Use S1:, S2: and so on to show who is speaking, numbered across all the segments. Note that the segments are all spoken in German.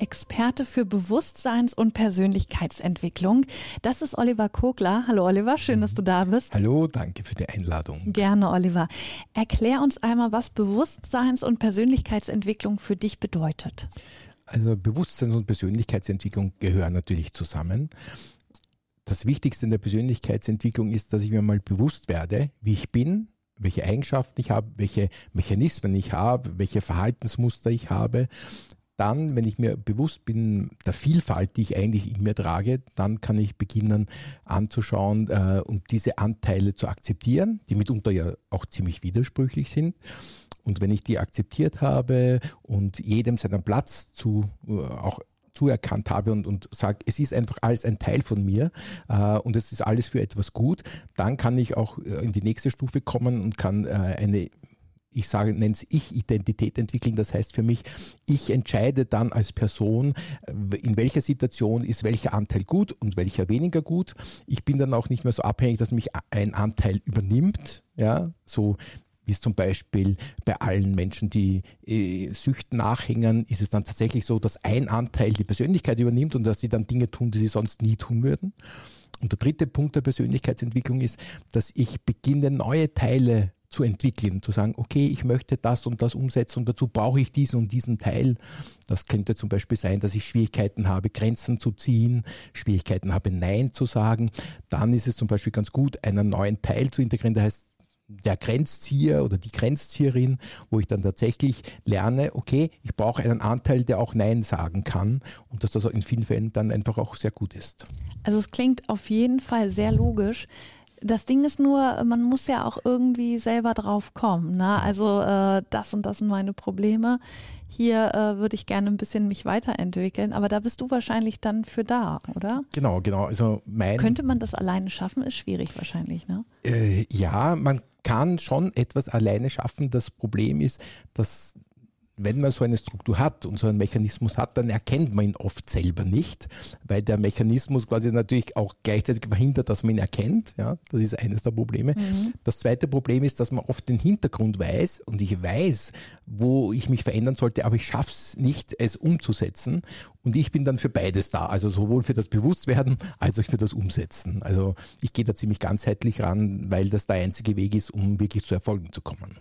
S1: Experte für Bewusstseins- und Persönlichkeitsentwicklung. Das ist Oliver Kogler. Hallo Oliver, schön, dass du da bist.
S2: Hallo, danke für die Einladung.
S1: Gerne, Oliver. Erklär uns einmal, was Bewusstseins- und Persönlichkeitsentwicklung für dich bedeutet.
S2: Also Bewusstseins- und Persönlichkeitsentwicklung gehören natürlich zusammen. Das Wichtigste in der Persönlichkeitsentwicklung ist, dass ich mir mal bewusst werde, wie ich bin, welche Eigenschaften ich habe, welche Mechanismen ich habe, welche Verhaltensmuster ich habe dann, wenn ich mir bewusst bin der Vielfalt, die ich eigentlich in mir trage, dann kann ich beginnen anzuschauen, äh, um diese Anteile zu akzeptieren, die mitunter ja auch ziemlich widersprüchlich sind. Und wenn ich die akzeptiert habe und jedem seinen Platz zu äh, auch zuerkannt habe und, und sage, es ist einfach alles ein Teil von mir äh, und es ist alles für etwas gut, dann kann ich auch äh, in die nächste Stufe kommen und kann äh, eine ich sage, nenne es Ich-Identität entwickeln. Das heißt für mich, ich entscheide dann als Person, in welcher Situation ist welcher Anteil gut und welcher weniger gut. Ich bin dann auch nicht mehr so abhängig, dass mich ein Anteil übernimmt. Ja, so wie es zum Beispiel bei allen Menschen, die äh, Süchten nachhängen, ist es dann tatsächlich so, dass ein Anteil die Persönlichkeit übernimmt und dass sie dann Dinge tun, die sie sonst nie tun würden. Und der dritte Punkt der Persönlichkeitsentwicklung ist, dass ich beginne, neue Teile zu entwickeln, zu sagen, okay, ich möchte das und das umsetzen und dazu brauche ich diesen und diesen Teil. Das könnte zum Beispiel sein, dass ich Schwierigkeiten habe, Grenzen zu ziehen, Schwierigkeiten habe, Nein zu sagen. Dann ist es zum Beispiel ganz gut, einen neuen Teil zu integrieren, der heißt der Grenzzieher oder die Grenzzieherin, wo ich dann tatsächlich lerne, okay, ich brauche einen Anteil, der auch Nein sagen kann und dass das in vielen Fällen dann einfach auch sehr gut ist.
S1: Also es klingt auf jeden Fall sehr logisch. Das Ding ist nur, man muss ja auch irgendwie selber drauf kommen. Ne? Also äh, das und das sind meine Probleme. Hier äh, würde ich gerne ein bisschen mich weiterentwickeln, aber da bist du wahrscheinlich dann für da, oder?
S2: Genau, genau. Also mein
S1: Könnte man das alleine schaffen? Ist schwierig wahrscheinlich, ne?
S2: Äh, ja, man kann schon etwas alleine schaffen. Das Problem ist, dass wenn man so eine Struktur hat und so einen Mechanismus hat, dann erkennt man ihn oft selber nicht, weil der Mechanismus quasi natürlich auch gleichzeitig verhindert, dass man ihn erkennt. Ja, das ist eines der Probleme. Mhm. Das zweite Problem ist, dass man oft den Hintergrund weiß und ich weiß, wo ich mich verändern sollte, aber ich schaffe es nicht, es umzusetzen. Und ich bin dann für beides da, also sowohl für das Bewusstwerden als auch für das Umsetzen. Also ich gehe da ziemlich ganzheitlich ran, weil das der einzige Weg ist, um wirklich zu Erfolgen zu kommen.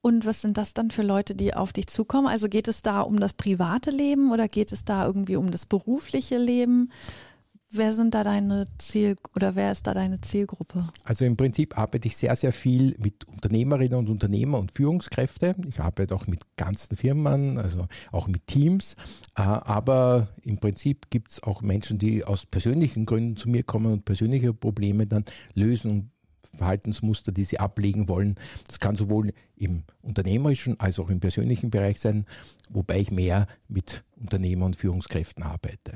S1: Und was sind das dann für Leute, die auf dich zukommen? Also geht es da um das private Leben oder geht es da irgendwie um das berufliche Leben? Wer sind da deine Ziel oder wer ist da deine Zielgruppe?
S2: Also im Prinzip arbeite ich sehr, sehr viel mit Unternehmerinnen und Unternehmer und Führungskräfte. Ich arbeite auch mit ganzen Firmen, also auch mit Teams. Äh, aber im Prinzip gibt es auch Menschen, die aus persönlichen Gründen zu mir kommen und persönliche Probleme dann lösen Verhaltensmuster, die sie ablegen wollen. Das kann sowohl im unternehmerischen als auch im persönlichen Bereich sein, wobei ich mehr mit Unternehmer und Führungskräften arbeite.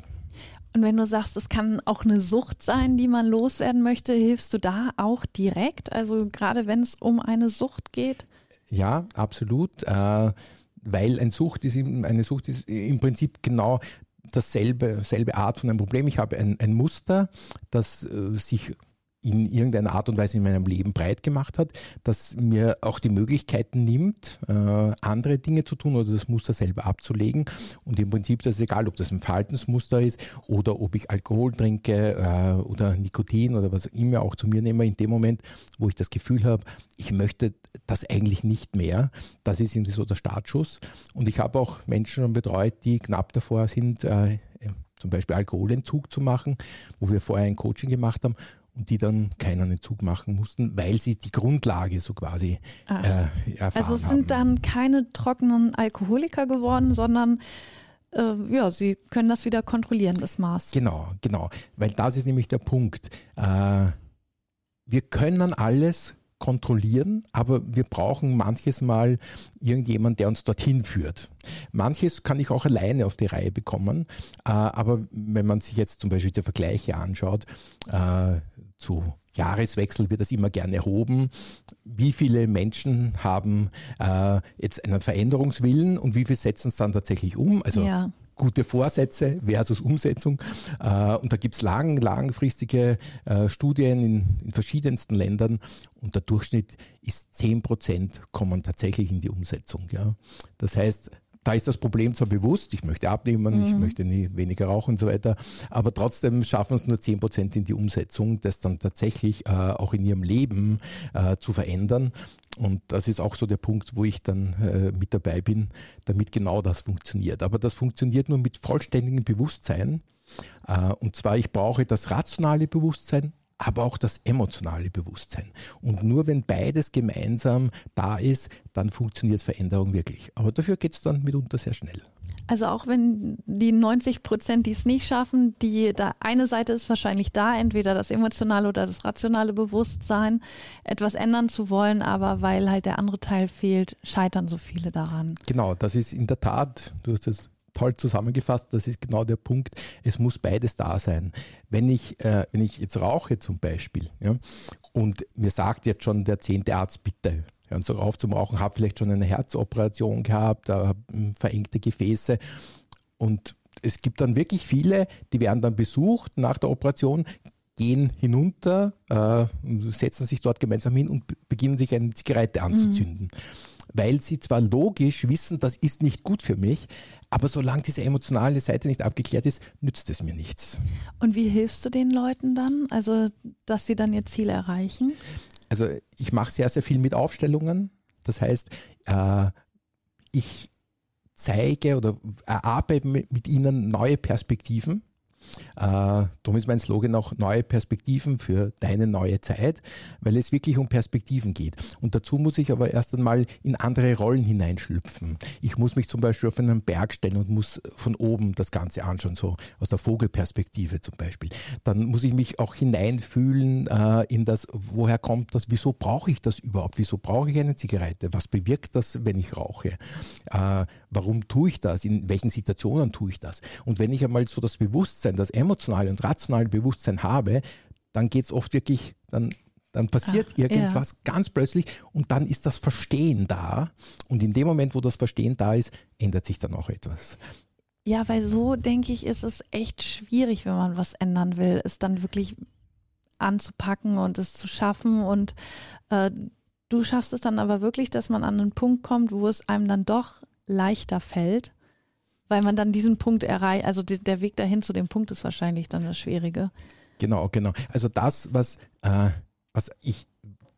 S1: Und wenn du sagst, es kann auch eine Sucht sein, die man loswerden möchte, hilfst du da auch direkt? Also gerade wenn es um eine Sucht geht?
S2: Ja, absolut. Äh, weil eine Sucht ist, eine Sucht ist im Prinzip genau dasselbe, selbe Art von einem Problem. Ich habe ein, ein Muster, das äh, sich in irgendeiner Art und Weise in meinem Leben breit gemacht hat, das mir auch die Möglichkeiten nimmt, äh, andere Dinge zu tun oder das Muster selber abzulegen. Und im Prinzip ist es egal, ob das ein Verhaltensmuster ist oder ob ich Alkohol trinke äh, oder Nikotin oder was immer auch zu mir nehme, in dem Moment, wo ich das Gefühl habe, ich möchte das eigentlich nicht mehr. Das ist irgendwie so der Startschuss. Und ich habe auch Menschen schon betreut, die knapp davor sind, äh, zum Beispiel Alkoholentzug zu machen, wo wir vorher ein Coaching gemacht haben und die dann keinen Entzug machen mussten, weil sie die Grundlage so quasi
S1: ah. äh, erfahren Also es sind haben. dann keine trockenen Alkoholiker geworden, sondern äh, ja, sie können das wieder kontrollieren, das Maß.
S2: Genau, genau, weil das ist nämlich der Punkt. Äh, wir können alles kontrollieren, aber wir brauchen manches Mal irgendjemand, der uns dorthin führt. Manches kann ich auch alleine auf die Reihe bekommen, äh, aber wenn man sich jetzt zum Beispiel die Vergleiche anschaut, äh, zu Jahreswechsel wird das immer gerne erhoben. Wie viele Menschen haben äh, jetzt einen Veränderungswillen und wie viele setzen es dann tatsächlich um? Also ja. gute Vorsätze versus Umsetzung. Äh, und da gibt es lang, langfristige äh, Studien in, in, verschiedensten Ländern und der Durchschnitt ist 10 Prozent kommen tatsächlich in die Umsetzung. Ja. Das heißt, da ist das Problem zwar bewusst, ich möchte abnehmen, mhm. ich möchte nie weniger rauchen und so weiter, aber trotzdem schaffen es nur 10 Prozent in die Umsetzung, das dann tatsächlich äh, auch in ihrem Leben äh, zu verändern. Und das ist auch so der Punkt, wo ich dann äh, mit dabei bin, damit genau das funktioniert. Aber das funktioniert nur mit vollständigem Bewusstsein. Äh, und zwar, ich brauche das rationale Bewusstsein, aber auch das emotionale Bewusstsein. Und nur wenn beides gemeinsam da ist, dann funktioniert Veränderung wirklich. Aber dafür geht es dann mitunter sehr schnell.
S1: Also auch wenn die 90 Prozent, die es nicht schaffen, die da eine Seite ist wahrscheinlich da, entweder das emotionale oder das rationale Bewusstsein, etwas ändern zu wollen, aber weil halt der andere Teil fehlt, scheitern so viele daran.
S2: Genau, das ist in der Tat, du hast es toll zusammengefasst, das ist genau der Punkt. Es muss beides da sein. Wenn ich, äh, wenn ich jetzt rauche zum Beispiel ja, und mir sagt jetzt schon der zehnte Arzt, bitte hören Sie auf zum Rauchen, habe vielleicht schon eine Herzoperation gehabt, habe hm, verengte Gefäße und es gibt dann wirklich viele, die werden dann besucht nach der Operation, gehen hinunter, äh, setzen sich dort gemeinsam hin und beginnen sich eine Zigarette anzuzünden. Mhm weil sie zwar logisch wissen, das ist nicht gut für mich, aber solange diese emotionale Seite nicht abgeklärt ist, nützt es mir nichts.
S1: Und wie hilfst du den Leuten dann, also dass sie dann ihr Ziel erreichen?
S2: Also ich mache sehr, sehr viel mit Aufstellungen. Das heißt, äh, ich zeige oder erarbeite mit ihnen neue Perspektiven äh, darum ist mein Slogan auch neue Perspektiven für deine neue Zeit, weil es wirklich um Perspektiven geht. Und dazu muss ich aber erst einmal in andere Rollen hineinschlüpfen. Ich muss mich zum Beispiel auf einen Berg stellen und muss von oben das Ganze anschauen, so aus der Vogelperspektive zum Beispiel. Dann muss ich mich auch hineinfühlen äh, in das, woher kommt das, wieso brauche ich das überhaupt, wieso brauche ich eine Zigarette, was bewirkt das, wenn ich rauche, äh, warum tue ich das, in welchen Situationen tue ich das. Und wenn ich einmal so das Bewusstsein, das emotionale und rationale Bewusstsein habe, dann geht es oft wirklich, dann, dann passiert Ach, irgendwas ja. ganz plötzlich und dann ist das Verstehen da. Und in dem Moment, wo das Verstehen da ist, ändert sich dann auch etwas.
S1: Ja, weil so denke ich, ist es echt schwierig, wenn man was ändern will, es dann wirklich anzupacken und es zu schaffen. Und äh, du schaffst es dann aber wirklich, dass man an einen Punkt kommt, wo es einem dann doch leichter fällt weil man dann diesen Punkt erreicht, also die, der Weg dahin zu dem Punkt ist wahrscheinlich dann das Schwierige.
S2: Genau, genau. Also das, was, äh, was ich,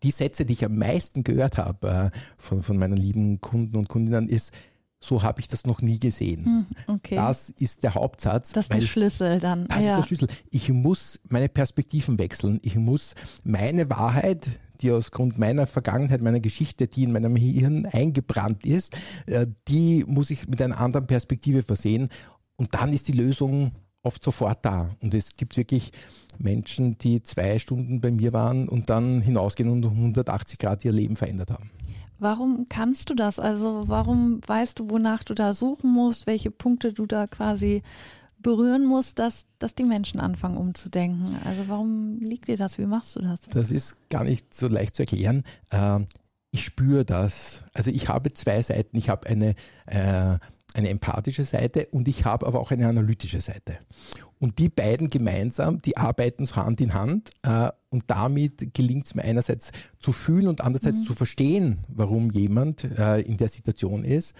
S2: die Sätze, die ich am meisten gehört habe äh, von, von meinen lieben Kunden und Kundinnen, ist, so habe ich das noch nie gesehen.
S1: Hm, okay.
S2: Das ist der Hauptsatz.
S1: Das ist der Schlüssel dann.
S2: Das ja. ist der Schlüssel. Ich muss meine Perspektiven wechseln. Ich muss meine Wahrheit, die aus Grund meiner Vergangenheit, meiner Geschichte, die in meinem Hirn eingebrannt ist, äh, die muss ich mit einer anderen Perspektive versehen. Und dann ist die Lösung oft sofort da. Und es gibt wirklich Menschen, die zwei Stunden bei mir waren und dann hinausgehen und um 180 Grad ihr Leben verändert haben.
S1: Warum kannst du das? Also warum weißt du, wonach du da suchen musst, welche Punkte du da quasi berühren muss, dass, dass die Menschen anfangen umzudenken. Also warum liegt dir das? Wie machst du das?
S2: Das ist gar nicht so leicht zu erklären. Ähm, ich spüre das. Also ich habe zwei Seiten. Ich habe eine, äh, eine empathische Seite und ich habe aber auch eine analytische Seite. Und die beiden gemeinsam, die arbeiten so Hand in Hand äh, und damit gelingt es mir einerseits zu fühlen und andererseits mhm. zu verstehen, warum jemand äh, in der Situation ist.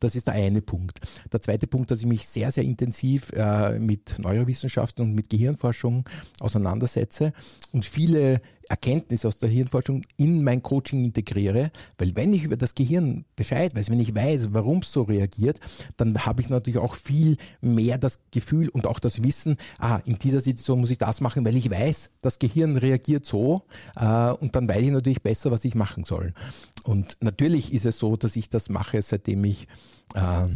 S2: Das ist der eine Punkt. Der zweite Punkt, dass ich mich sehr, sehr intensiv äh, mit Neurowissenschaften und mit Gehirnforschung auseinandersetze und viele Erkenntnisse aus der Hirnforschung in mein Coaching integriere, weil wenn ich über das Gehirn Bescheid weiß, wenn ich weiß, warum es so reagiert, dann habe ich natürlich auch viel mehr das Gefühl und auch das Wissen, ah, in dieser Situation muss ich das machen, weil ich weiß, das Gehirn reagiert so äh, und dann weiß ich natürlich besser, was ich machen soll. Und natürlich ist es so, dass ich das mache, seitdem ich äh,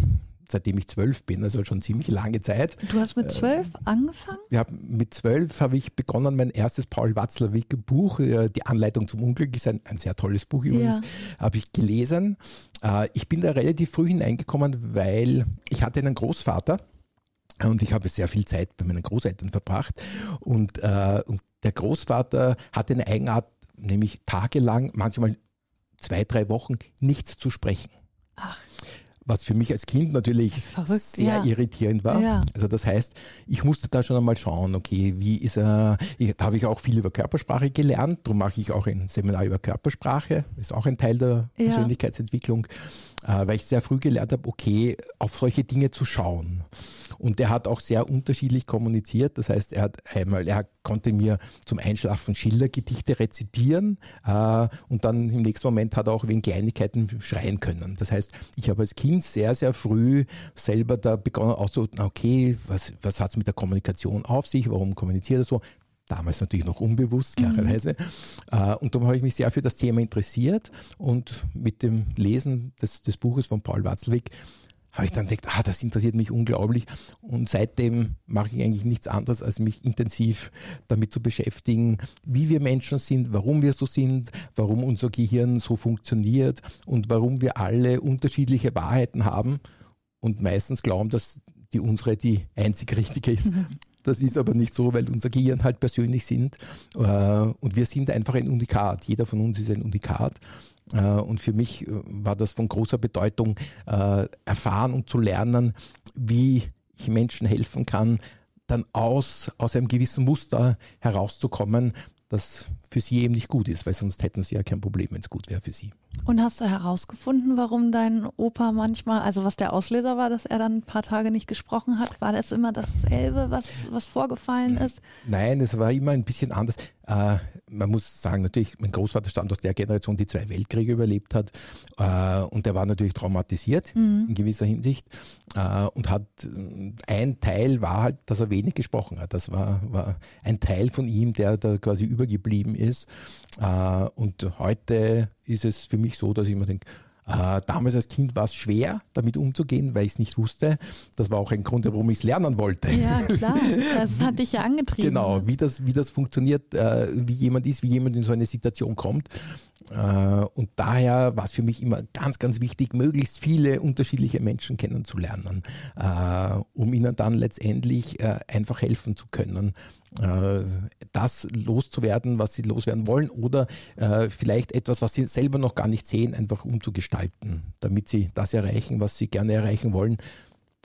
S2: seitdem ich zwölf bin, also schon ziemlich lange Zeit.
S1: Du hast mit zwölf äh, angefangen?
S2: Ja, mit zwölf habe ich begonnen, mein erstes Paul Watzlawick Buch, äh, Die Anleitung zum Unglück, ist ein, ein sehr tolles Buch übrigens, ja. habe ich gelesen. Äh, ich bin da relativ früh hineingekommen, weil ich hatte einen Großvater, Und ich habe sehr viel Zeit bei meinen Großeltern verbracht. Und, äh, und der Großvater hatte eine Eigenart, nämlich tagelang, manchmal zwei, drei Wochen nichts zu sprechen. Ach was für mich als Kind natürlich verrückt, sehr ja. irritierend war. Ja. Also das heißt, ich musste da schon einmal schauen, okay, wie ist er, ich, da habe ich auch viel über Körpersprache gelernt, darum mache ich auch ein Seminar über Körpersprache, ist auch ein Teil der ja. Persönlichkeitsentwicklung, äh, weil ich sehr früh gelernt habe, okay, auf solche Dinge zu schauen. Und er hat auch sehr unterschiedlich kommuniziert. Das heißt, er hat einmal, er konnte mir zum Einschlafen Schillergedichte rezitieren äh, und dann im nächsten Moment hat er auch wegen Kleinigkeiten schreien können. Das heißt, ich habe als Kind sehr, sehr früh selber da begonnen, auch so, okay, was, was hat es mit der Kommunikation auf sich? Warum kommuniziert er so? damals natürlich noch unbewusst, klarerweise. Mhm. Und darum habe ich mich sehr für das Thema interessiert und mit dem Lesen des, des Buches von Paul Watzlawick habe ich dann gedacht, ah, das interessiert mich unglaublich. Und seitdem mache ich eigentlich nichts anderes, als mich intensiv damit zu beschäftigen, wie wir Menschen sind, warum wir so sind, warum unser Gehirn so funktioniert und warum wir alle unterschiedliche Wahrheiten haben und meistens glauben, dass die unsere die einzig richtige ist. Mhm. Das ist aber nicht so, weil unser Gehirn halt persönlich sind. Äh, und wir sind einfach ein Unikat. Jeder von uns ist ein Unikat. Äh, und für mich äh, war das von großer Bedeutung, äh, erfahren und zu lernen, wie ich Menschen helfen kann, dann aus, aus einem gewissen Muster herauszukommen, das für sie eben nicht gut ist, weil sonst hätten sie ja kein Problem, wenn es gut wäre für sie.
S1: Und hast du herausgefunden, warum dein Opa manchmal, also was der Auslöser war, dass er dann ein paar Tage nicht gesprochen hat? War das immer dasselbe, was, was vorgefallen ist?
S2: Nein, es war immer ein bisschen anders. Äh, man muss sagen, natürlich, mein Großvater stammt aus der Generation, die zwei Weltkriege überlebt hat. Äh, und der war natürlich traumatisiert mhm. in gewisser Hinsicht. Äh, und hat ein Teil war halt, dass er wenig gesprochen hat. Das war, war ein Teil von ihm, der da quasi übergeblieben ist. Äh, und heute ist es für mich so, dass ich mir denke, äh, damals als Kind war es schwer, damit umzugehen, weil ich es nicht wusste. Das war auch ein Grund, warum ich es lernen wollte.
S1: Ja, klar. Das hat dich ja angetrieben.
S2: Genau, wie das, wie das funktioniert, äh, wie jemand ist, wie jemand in so eine Situation kommt. Äh, und daher war es für mich immer ganz, ganz wichtig, möglichst viele unterschiedliche Menschen kennenzulernen, äh, um ihnen dann letztendlich äh, einfach helfen zu können, das loszuwerden, was sie loswerden wollen oder vielleicht etwas, was sie selber noch gar nicht sehen, einfach umzugestalten, damit sie das erreichen, was sie gerne erreichen wollen.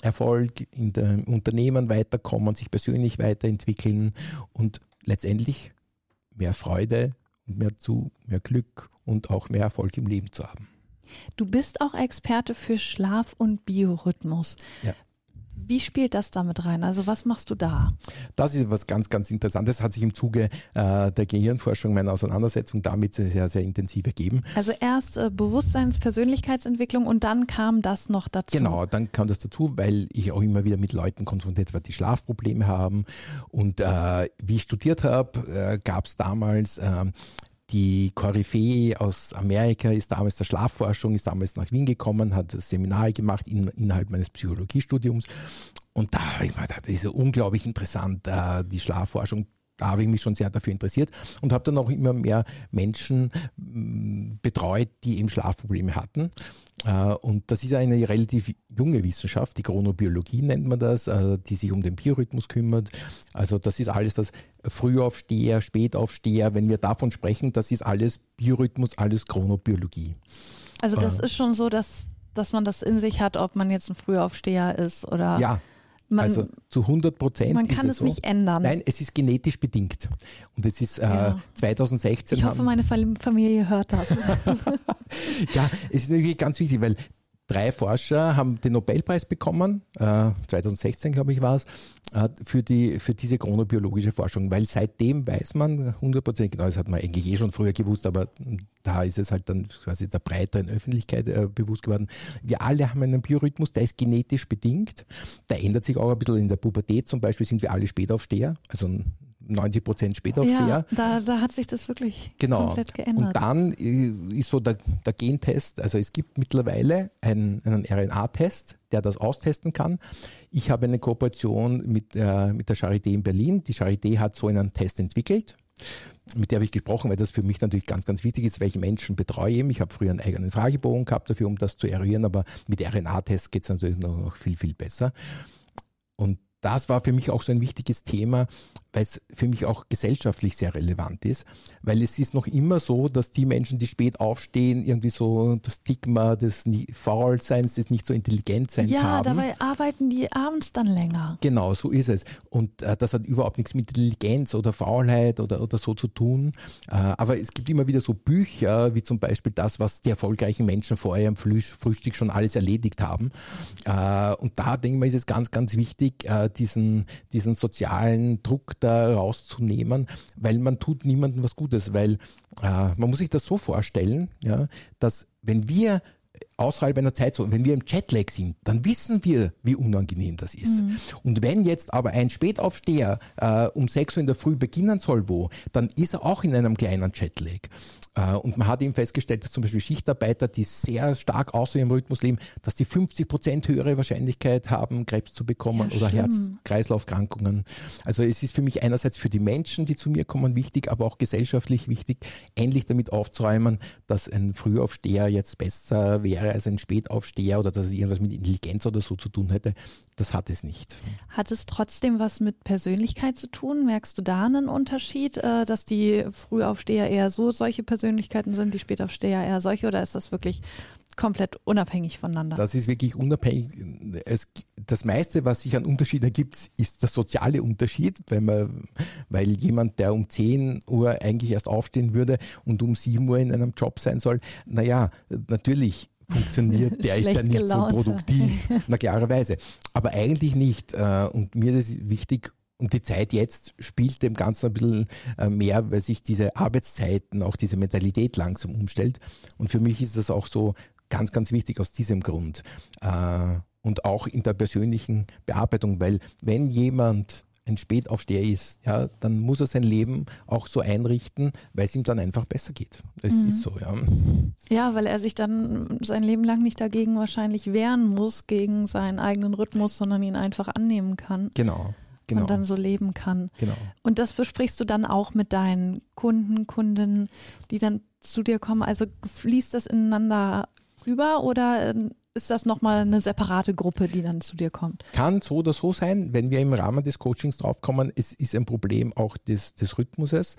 S2: Erfolg in dem Unternehmen weiterkommen, sich persönlich weiterentwickeln und letztendlich mehr Freude mehr zu mehr Glück und auch mehr Erfolg im Leben zu haben.
S1: Du bist auch Experte für Schlaf und Biorhythmus. Ja. Wie spielt das damit rein? Also was machst du da?
S2: Das ist was ganz, ganz Interessantes. Hat sich im Zuge äh, der Gehirnforschung meiner Auseinandersetzung damit sehr, sehr intensiv ergeben.
S1: Also erst äh, Bewusstseins-, Persönlichkeitsentwicklung und dann kam das noch dazu.
S2: Genau, dann kam das dazu, weil ich auch immer wieder mit Leuten konfrontiert war, die Schlafprobleme haben. Und äh, wie ich studiert habe, äh, gab es damals ähm, die Koryphäe aus Amerika ist damals der Schlafforschung, ist damals nach Wien gekommen, hat Seminare gemacht in, innerhalb meines Psychologiestudiums. Und da habe ich mir gedacht, das ist ja unglaublich interessant, äh, die Schlafforschung da habe ich mich schon sehr dafür interessiert und habe dann auch immer mehr Menschen mm, betreut, die eben Schlafprobleme hatten. Äh, und das ist eine relativ junge Wissenschaft, die Chronobiologie nennt man das, äh, die sich um den Biorhythmus kümmert. Also das ist alles das Frühaufsteher, Spätaufsteher, wenn wir davon sprechen, das ist alles Biorhythmus, alles Chronobiologie.
S1: Also das äh, ist schon so, dass, dass man das in sich hat, ob man jetzt ein Frühaufsteher ist oder...
S2: Ja, man, also zu 100 Prozent.
S1: Man kann es, so. nicht ändern.
S2: Nein, es ist genetisch bedingt. Und es ist ja. äh, 2016.
S1: Ich hoffe, meine Familie hört das.
S2: ja, es ist natürlich ganz wichtig, weil Drei Forscher haben den Nobelpreis bekommen, äh, 2016 glaube ich war es, äh, für, die, für diese chronobiologische Forschung, weil seitdem weiß man 100% genau, das hat man eigentlich eh schon früher gewusst, aber da ist es halt dann quasi der breiteren Öffentlichkeit äh, bewusst geworden. Wir alle haben einen Biorhythmus, der ist genetisch bedingt, der ändert sich auch ein bisschen in der Pubertät, zum Beispiel sind wir alle Spätaufsteher, also 90 Prozent Spätaufsteher. Ja,
S1: da, da hat sich das wirklich genau. komplett geändert.
S2: Und dann äh, ist so der, der Gentest, also es gibt mittlerweile einen, einen RNA-Test, der das austesten kann. Ich habe eine Kooperation mit, äh, mit der Charité in Berlin. Die Charité hat so einen Test entwickelt. Mit der habe ich gesprochen, weil das für mich natürlich ganz, ganz wichtig ist, welche Menschen betreue ich. Ich habe früher einen eigenen Fragebogen gehabt dafür, um das zu eruieren, aber mit RNA-Tests geht es natürlich noch viel, viel besser. Und das war für mich auch so ein wichtiges Thema, weil es für mich auch gesellschaftlich sehr relevant ist, weil es ist noch immer so, dass die Menschen, die spät aufstehen, irgendwie so das Stigma des Faulseins, des nicht so Intelligentseins
S1: ja,
S2: haben.
S1: Ja, dabei arbeiten die abends dann länger.
S2: Genau, so ist es. Und äh, das hat überhaupt nichts mit Intelligenz oder Faulheit oder, oder so zu tun. Äh, aber es gibt immer wieder so Bücher, wie zum Beispiel das, was die erfolgreichen Menschen vorher am Frühstück schon alles erledigt haben. Äh, und da denke ich mal, ist es ganz, ganz wichtig, äh, diesen, diesen sozialen Druck da rauszunehmen, weil man tut niemandem was Gutes, weil äh, man muss sich das so vorstellen, ja, dass wenn wir außerhalb einer Zeitzone, wenn wir im Jetlag sind, dann wissen wir, wie unangenehm das ist. Mhm. Und wenn jetzt aber ein Spätaufsteher äh, um 6 Uhr in der Früh beginnen soll, wo, dann ist er auch in einem kleinen Jetlag. Äh, und man hat eben festgestellt, dass zum Beispiel Schichtarbeiter, die sehr stark außer ihrem Rhythmus leben, dass die 50 Prozent höhere Wahrscheinlichkeit haben, Krebs zu bekommen ja, oder Herz-Kreislauf-Krankungen. Also es ist für mich einerseits für die Menschen, die zu mir kommen, wichtig, aber auch gesellschaftlich wichtig, endlich damit aufzuräumen, dass ein Frühaufsteher jetzt besser wäre als ein Spätaufsteher oder dass es irgendwas mit Intelligenz oder so zu tun hätte. Das hat es nicht.
S1: Hat es trotzdem was mit Persönlichkeit zu tun? Merkst du da einen Unterschied, äh, dass die Frühaufsteher eher so solche Persönlichkeiten sind, die Spätaufsteher eher solche oder ist das wirklich komplett unabhängig voneinander?
S2: Das ist wirklich unabhängig. Es, das meiste, was sich an Unterschied ergibt, ist der soziale Unterschied, weil, man, weil jemand, der um 10 Uhr eigentlich erst aufstehen würde und um 7 Uhr in einem Job sein soll, naja, natürlich funktioniert, der ist dann nicht so produktiv, na klarerweise. Aber eigentlich nicht. Äh, und mir ist es wichtig, und die Zeit jetzt spielt dem Ganzen ein bisschen äh, mehr, weil sich diese Arbeitszeiten, auch diese Mentalität langsam umstellt. Und für mich ist das auch so ganz, ganz wichtig aus diesem Grund. Äh, und auch in der persönlichen Bearbeitung, weil wenn jemand ein Spätaufsteher ist, ja, dann muss er sein Leben auch so einrichten, weil es ihm dann einfach besser geht. Das mhm. ist so, ja.
S1: Ja, weil er sich dann sein Leben lang nicht dagegen wahrscheinlich wehren muss, gegen seinen eigenen Rhythmus, sondern ihn einfach annehmen kann.
S2: Genau. Genau.
S1: und dann so leben kann.
S2: Genau.
S1: Und das besprichst du dann auch mit deinen Kunden, Kundinnen, die dann zu dir kommen. Also fließt das ineinander rüber oder ähm, ist das nochmal eine separate Gruppe, die dann zu dir kommt?
S2: Kann so oder so sein, wenn wir im Rahmen des Coachings draufkommen, es ist ein Problem auch des, des Rhythmuses,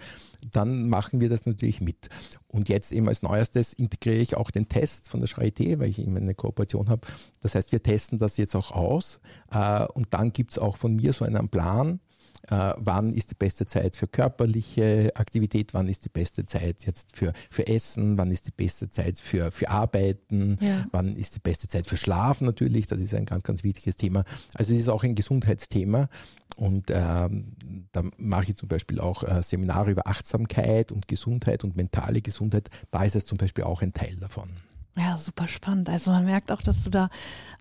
S2: dann machen wir das natürlich mit. Und jetzt eben als neuestes integriere ich auch den Test von der Charité, weil ich eben eine Kooperation habe. Das heißt, wir testen das jetzt auch aus äh, und dann gibt es auch von mir so einen Plan, äh, wann ist die beste Zeit für körperliche Aktivität, wann ist die beste Zeit jetzt für, für Essen, wann ist die beste Zeit für, für Arbeiten, ja. wann ist die beste Zeit für Schlafen natürlich, das ist ein ganz, ganz wichtiges Thema. Also es ist auch ein Gesundheitsthema und ähm, da mache ich zum Beispiel auch äh, Seminare über Achtsamkeit und Gesundheit und mentale Gesundheit. Da ist es zum Beispiel auch ein Teil davon.
S1: Ja, super spannend. Also man merkt auch, dass du da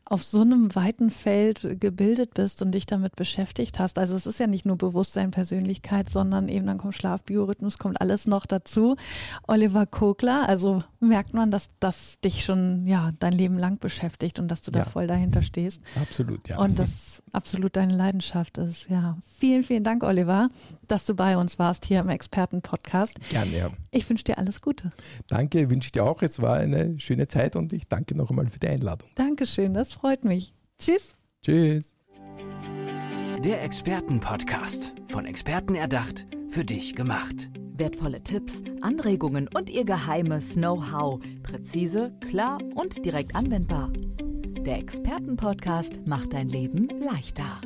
S1: auf so einem weiten Feld gebildet bist und dich damit beschäftigt hast. Also es ist ja nicht nur Bewusstsein, Persönlichkeit, sondern eben dann kommt Schlaf, Biorhythmus, kommt alles noch dazu. Oliver Kokler, also merkt man, dass das dich schon ja dein Leben lang beschäftigt und dass du da ja. voll dahinter stehst.
S2: Absolut, ja.
S1: Und das absolut deine Leidenschaft ist. Ja, vielen, vielen Dank, Oliver, dass du bei uns warst hier im Experten-Podcast.
S2: Gerne, ja.
S1: Ich wünsche dir alles Gute.
S2: Danke, wünsche ich dir auch. Es war eine schöne Zeit und ich danke noch einmal für die Einladung.
S1: Dankeschön, das freut mich. Tschüss.
S2: Tschüss.
S3: Der Expertenpodcast. Von Experten erdacht, für dich gemacht.
S4: Wertvolle Tipps, Anregungen und ihr geheimes Know-how. Präzise, klar und direkt anwendbar. Der Expertenpodcast macht dein Leben leichter.